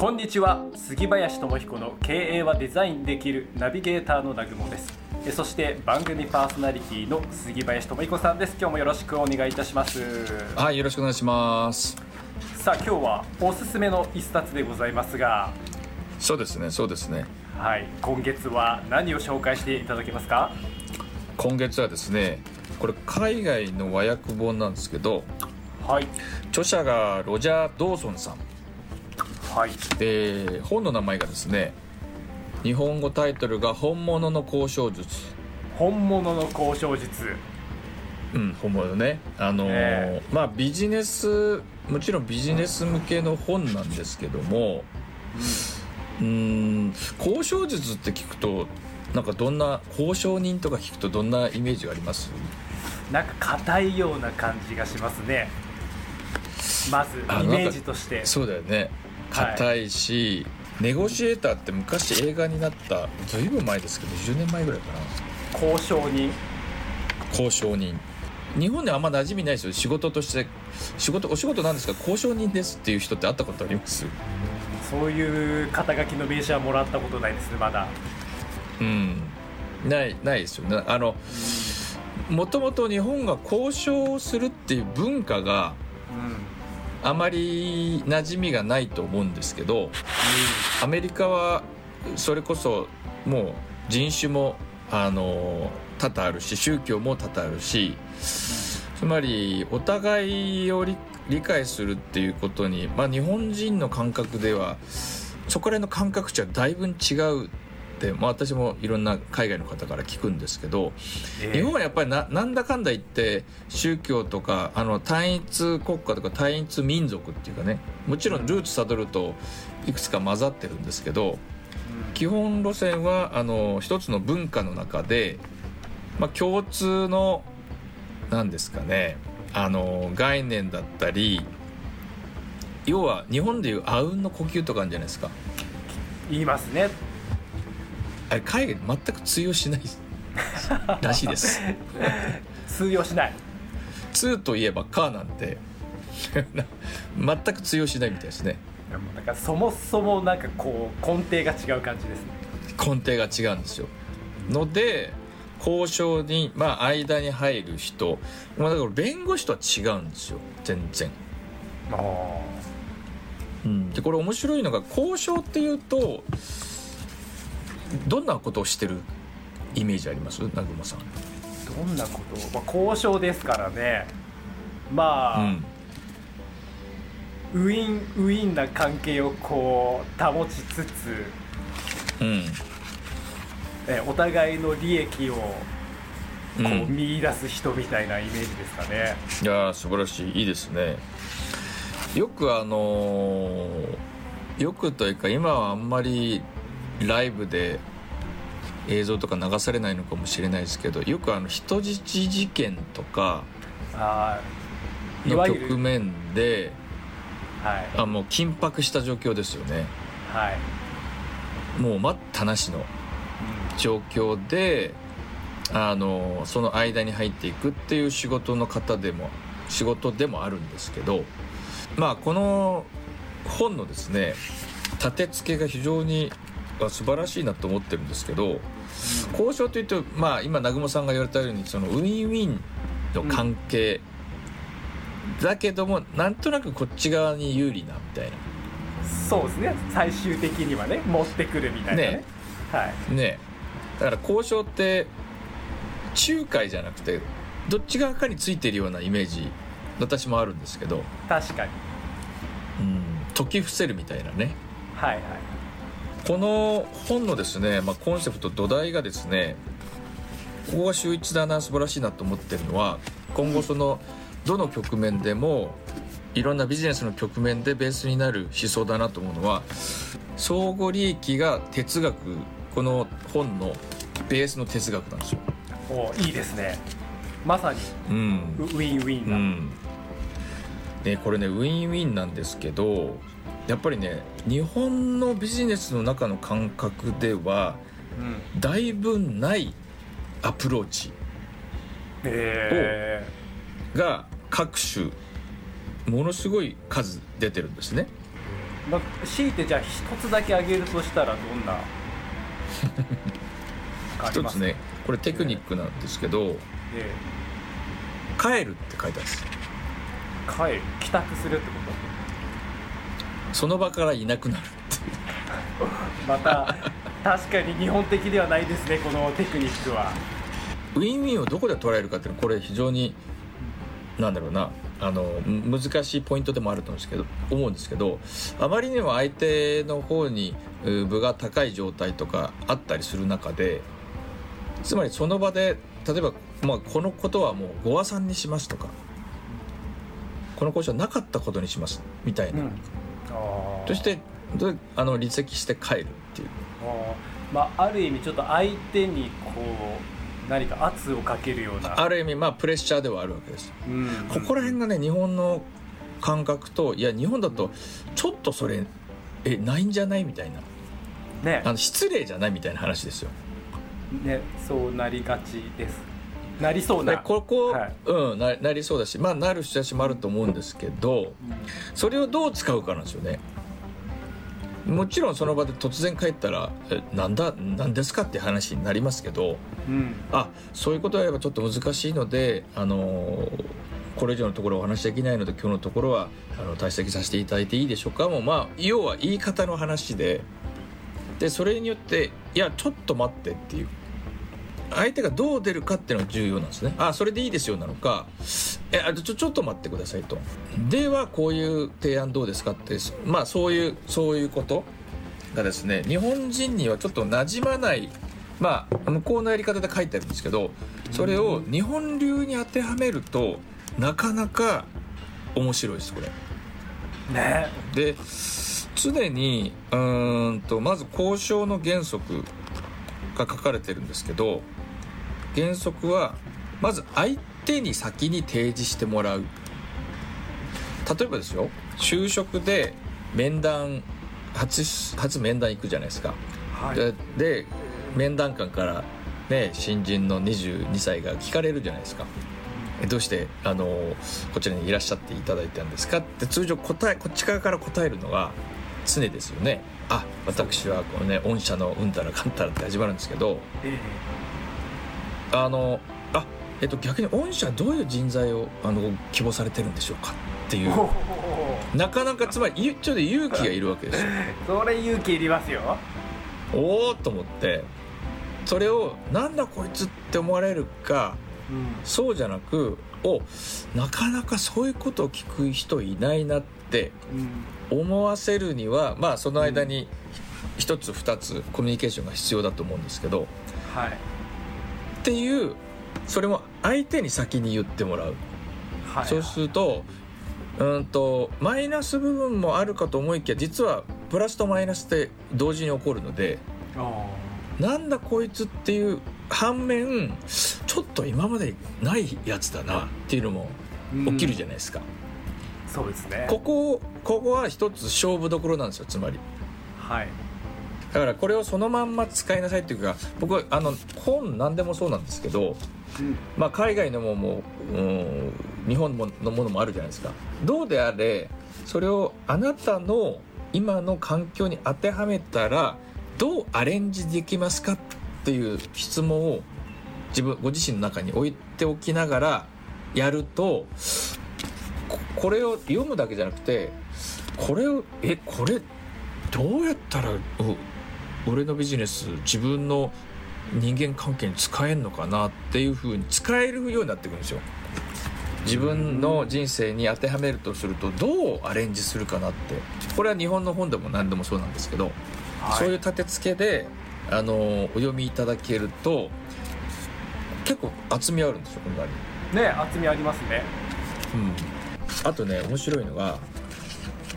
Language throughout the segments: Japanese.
こんにちは。杉林智彦の経営はデザインできるナビゲーターの南雲です。えそして番組パーソナリティの杉林智彦さんです。今日もよろしくお願いいたします。はいよろしくお願いします。さあ今日はおすすめの一冊でございますが。そうですねそうですね。はい。今月は何を紹介していただけますか？今月はですねこれ海外の和訳本なんですけどはい。著者がロジャー・ドーソンさんはい。で本の名前がですね日本語タイトルが「本物の交渉術。本物の交渉術」うん本物ね。あのーえまあビジネスもちろんビジネス向けの本なんですけどもうーん交渉術って聞くとなんかどんな交渉人とか聞くとどんなイメージがあります？なんか硬いような感じがしますね。まずあイメージとして。そうだよねはい硬いし、ネゴシエーターって昔映画になったずいぶん前ですけど10年前ぐらいかな。交渉人。交渉人。日本ではあんま馴染みないですよ。仕事として仕事お仕事なんですか？交渉人ですっていう人って会ったことあります？そういう肩書きの名刺はもらったことないですねまだ。うん。ないないですよ。ねあのもともと日本が交渉するっていう文化がうんあまり馴染みがないと思うんですけどアメリカはそれこそもう人種もあの多々あるし宗教も多々あるしつまりお互いを理解するっていうことに、まあ、日本人の感覚ではそこら辺の感覚値はだいぶ違う、まあ、私もいろんな海外の方から聞くんですけどええ。日本はやっぱりななんだかんだ言って宗教とかあの単一国家とか単一民族っていうかねもちろんルーツたどるといくつか混ざってるんですけど基本路線はあの一つの文化の中で、まあ、共通の何ですかねあの概念だったり要は日本でいうあうんの呼吸とかあるんじゃないですか。言いますねあれ海外で全く通用しないらしいです。通用しない「通」といえば「か」なんて 全く通用しないみたいですね。でもなんかそもそもなんかこう根底が違う感じですね。根底が違うんですよ。ので交渉に、まあ、間に入る人、まあ、だから弁護士とは違うんですよ。全然、あうん、でこれ面白いのが交渉っていうとどんなことをしてるイメージあります？南雲さん、どんなこと、まあ、交渉ですからね。まあ、うん、ウィンウィンな関係をこう保ちつつうん。えお互いの利益をこううん。見出す人みたいなイメージですかね、いやー素晴らしい。いいですね。よくあのーよくというか今はあんまりライブで映像とか流されないのかもしれないですけどよくあの人質事件とかの局面ではい。あもう緊迫した状況ですよね。はい、もう待ったなしの状況であのその間に入っていくっていう仕事の方でも仕事でもあるんですけどまあこの本のですね立て付けが非常にあ素晴らしいなと思ってるんですけど交渉というとまあ今南雲さんが言われたようにそのウィンウィンの関係、だけどもなんとなくこっち側に有利なみたいな。そうですね。最終的にはね持ってくるみたいなね。ね。はい。ね。だから交渉って仲介じゃなくてどっち側かについてるようなイメージ私もあるんですけど、確かに。うん、解き伏せるみたいなね。はいはいこの本のですね、まあ、コンセプト土台がですねここが秀逸だな素晴らしいなと思ってるのは今後そのどの局面でもいろんなビジネスの局面でベースになる思想だなと思うのは相互利益が哲学この本のベースの哲学なんですよ。おいいですね。まさにうん。ウウィンウィンな、うん。ね、これねウィンウィンなんですけどやっぱりね日本のビジネスの中の感覚ではうん。だいぶないアプローチへが各種ものすごい数出てるんですね。えまあ、強いてじゃあ一つだけ挙げるとしたらどんな 一つねこれテクニックなんですけどえ「帰る」って書いてあるんです。え帰る。帰宅するってこその場からいなくなる。っていうとまた確かに日本的ではないですねこのテクニックは。ウィンウィンをどこで捉えるかっていうのはこれ非常になんだろうな。あのむ難しいポイントでもあると思うんですけど思うんですけどあまりにも相手の方にう部が高い状態とかあったりする中でつまりその場で例えば、まあ、このことはもうご和算にしますとかこの交渉はなかったことにしますみたいな、あーそしてあの離席して帰るっていう。まあある意味ちょっと相手にこう何か圧をかけるような。ある意味まあプレッシャーではあるわけです。うん。ここら辺がね日本の感覚といや日本だとちょっとそれえないんじゃないみたいな。ね。あの失礼じゃないみたいな話ですよ。ねそうなりがちですなりそうでなここ、はい。うんななりそうだしまあなる人たちもあると思うんですけどそれをどう使うかなんですよね。もちろんその場で突然帰ったら「えなんだなんですか?」って話になりますけどうん。あそういうことをやればちょっと難しいのであのこれ以上のところお話しできないので今日のところはあの退席させていただいていいでしょうか。もうまあ要は言い方の話ででそれによっていやちょっと待ってっていう相手がどう出るかっていうのが重要なんですね。あそれでいいですよなのか。えあちょちょっと待ってくださいと。ではこういう提案どうですかって。まあそういうそういうこと。がですね日本人にはちょっと馴染まない。まあ向こうのやり方で書いてあるんですけどそれを日本流に当てはめるとなかなか面白いですこれ。ね。で常にうーんとまず交渉の原則が書かれてるんですけど原則はまず相手に先に提示してもらう。例えばですよ就職で面談初初面談行くじゃないですか、はい。でで面談官からね新人の22歳が聞かれるじゃないですか。えどうしてあのこちらにいらっしゃっていただいたんですか？って通常答えこっち側から答えるのが常ですよね。あ私はこのね御社のうんたらかんたらって始まるんですけどえあのあえっと逆に御社はどういう人材をあの希望されてるんでしょうかっていう。なかなかつまりゆちょっと勇気がいるわけですよ。それ勇気いりますよ。おおと思って。それをなんだこいつって思われるかうん。そうじゃなくおなかなかそういうことを聞く人いないなってうん。思わせるにはまあその間に一つ二つコミュニケーションが必要だと思うんですけど。はいっていうそれも相手に先に言ってもらう、はいそうするとうんとマイナス部分もあるかと思いきや実はプラスとマイナスって同時に起こるのでおなんだこいつっていう反面ちょっと今までないやつだなっていうのもー起きるじゃないですか、そうですね。ここここは一つ勝負どころなんですよつまり。はいだからこれをそのまんま使いなさいっていうか僕はあの本何でもそうなんですけど、うん。まあ、海外のももううん日本のものもあるじゃないですか。どうであれそれをあなたの今の環境に当てはめたらどうアレンジできますかっていう質問を自分ご自身の中に置いておきながらやるとここれを読むだけじゃなくてこれをえこれどうやったらう俺のビジネス自分の人間関係に使えるのかなっていうふうに使えるようになってくるんですよ。自分の人生に当てはめるとするとどうアレンジするかなって。これは日本の本でも何でもそうなんですけど、はい。そういう立て付けであのお読みいただけると結構厚みあるんですよこの場合ね厚みありますね。うん、あとね面白いのが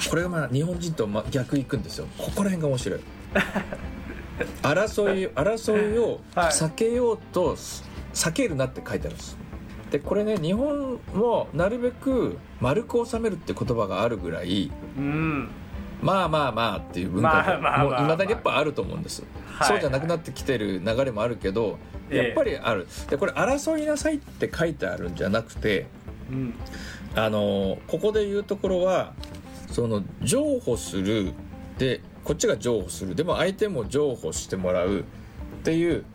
これがまあ日本人とま逆いくんですよ。ここら辺が面白い 争い争いをはい避けようとす避けるなって書いてあるんです。でこれね日本もなるべく丸く収めるって言葉があるぐらいうん。まあまあまあっていう文化まあまあまあもいまだにやっぱあると思うんです、はい。そうじゃなくなってきてる流れもあるけどええ。やっぱりある。でこれ争いなさいって書いてあるんじゃなくてうん。あのここで言うところはその譲歩するでこっちが譲歩する。でも相手も譲歩してもらうっていう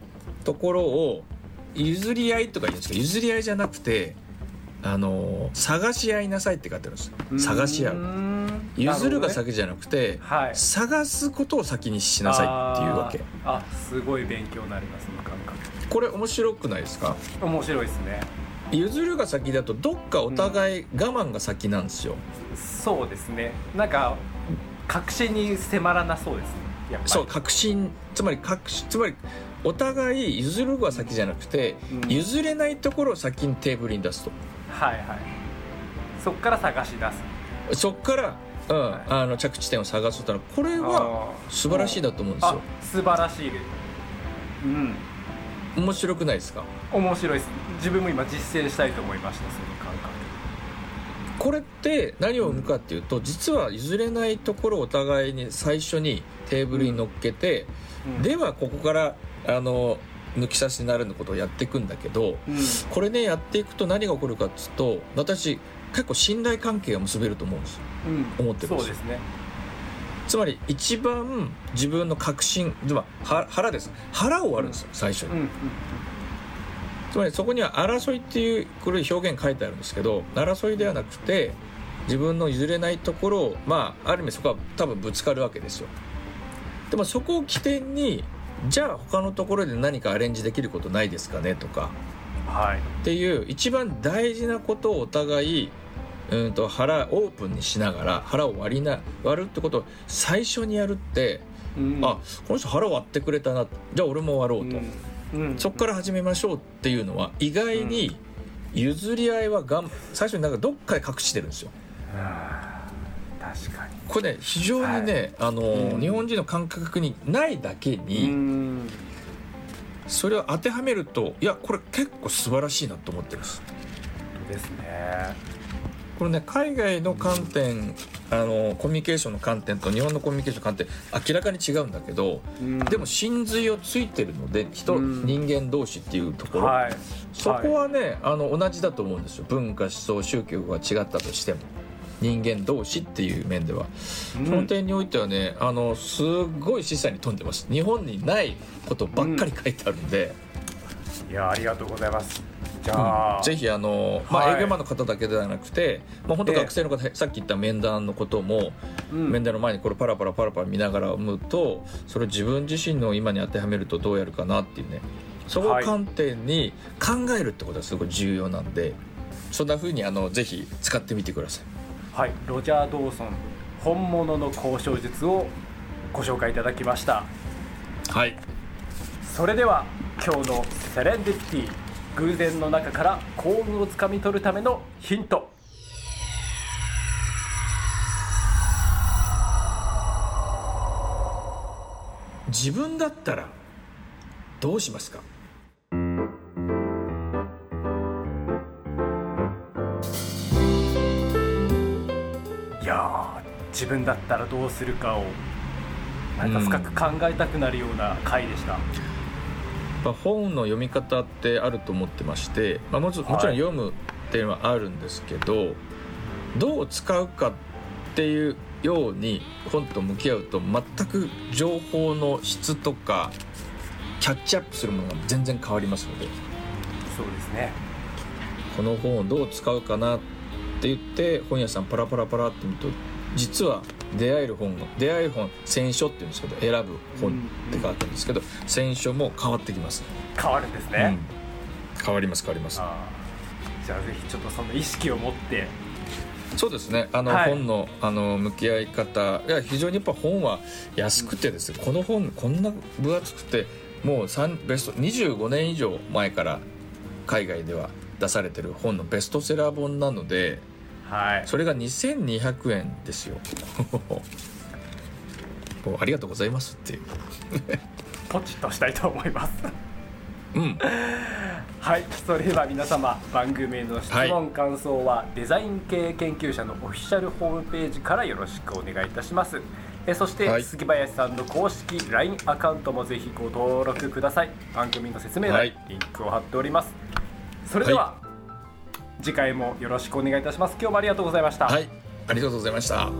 ところを譲り合いとか言うんですけど譲り合いじゃなくてあの探し合いなさいって書いてあるんですよ探し合う。譲るが先じゃなくて、はい、探すことを先にしなさいっていうわけ。あすごい勉強になりますその感覚。これ面白くないですか？面白いですね。譲るが先だとどっかお互い我慢が先なんですよ、そうですね。なんか確信に迫らなそうですそう確信。つまり確信つまりお互い譲るが先じゃなくて、うん。譲れないところを先にテーブルに出すと。はいはい。そっから探し出す。そっから、うんはい。あの着地点を探すとらこれは素晴らしいだと思うんですあよ素晴らしいです。うん。面白くないですか？面白いです。自分も今実践したいと思いましたその感覚って何を生むかっていうと、実は譲れないところをお互いに最初にテーブルに乗っけて、うん。ではここからあの抜き差しになるのことをやっていくんだけどうん。これねやっていくと何が起こるかっつうと私結構信頼関係が結べると思うんですよ。うん。思ってるんです。そうですね。つまり一番自分の確信つまりは腹です。腹を割るんですよ最初に、つまりそこには争いっていうこれ表現書いてあるんですけど争いではなくて自分の譲れないところをまあある意味そこは多分ぶつかるわけですよ。でもそこを起点にじゃあ他のところで何かアレンジできることないですかねとかはい。っていう一番大事なことをお互いうんと腹オープンにしながら腹を割りな割るってことを最初にやるって、うん。あこの人腹割ってくれたなじゃあ俺も割ろうと、うん。うんそこから始めましょうっていうのは意外に譲り合いはがん最初になんかどっかで隠してるんですよ。確かに。これね非常にね、あのうん。日本人の感覚にないだけうに、ん。それを当てはめるといやこれ結構素晴らしいなと思ってるんです。ですねこれね海外の観点あのコミュニケーションの観点と日本のコミュニケーションの観点明らかに違うんだけどうん。でも真髄をついてるので人、うん。人間同士っていうところ、はい。そこはね、あの同じだと思うんですよ。文化思想宗教が違ったとしても。人間同士っていう面では、うん。その点においてはねあのすっごい示唆に富んでます。日本にないことばっかり書いてあるんで、いやありがとうございますじゃあ、ぜひあの、まあはい。営業マンの方だけではなくて、まあ、本当学生の方、さっき言った面談のことも、うん。面談の前にこれパラパラパラパラ見ながら読むとそれを自分自身の今に当てはめるとどうやるかなっていうね。そこを観点に考えるってことはすごい重要なんで、そんな風にあのぜひ使ってみてください。はい。ロジャー・ドーソン本物の交渉術をご紹介いただきました。はい。それでは今日のセレンディピティ偶然の中から幸運をつかみ取るためのヒント。自分だったらどうしますか？いや自分だったらどうするかをなんか深く考えたくなるような回でした、やっぱ本の読み方ってあると思ってまして、まあ、もちろんもちろん読むっていうのはあるんですけど、どう使うかっていうように本と向き合うと全く情報の質とかキャッチアップするものが全然変わりますので。そうですね。この本をどう使うかなって言って本屋さんパラパラパラって見ると実は出会える本が出会える本選書っていうんですけど選ぶ本って書いてあるんですけど選書も変わってきます、変わるんですうん。ね、変わります変わります。じゃあぜひちょっとその意識を持って。そうですね。あの、はい。本のあの向き合い方。いや非常にやっぱ本は安くてですね、この本こんな分厚くてもう三ベスト25年以上前から海外では出されてる本のベストセラー本なのではい。それが2200円ですよ。ありがとうございますっていう。ポチッとしたいと思います。うん。はい。それでは皆様番組への質問、感想はデザイン系研究者のオフィシャルホームページからよろしくお願いいたします。えそして、はい。杉林さんの公式 LINE アカウントもぜひご登録ください。番組の説明欄、はい。リンクを貼っております。それでは、次回もよろしくお願いいたします。今日もありがとうございました。はいありがとうございました。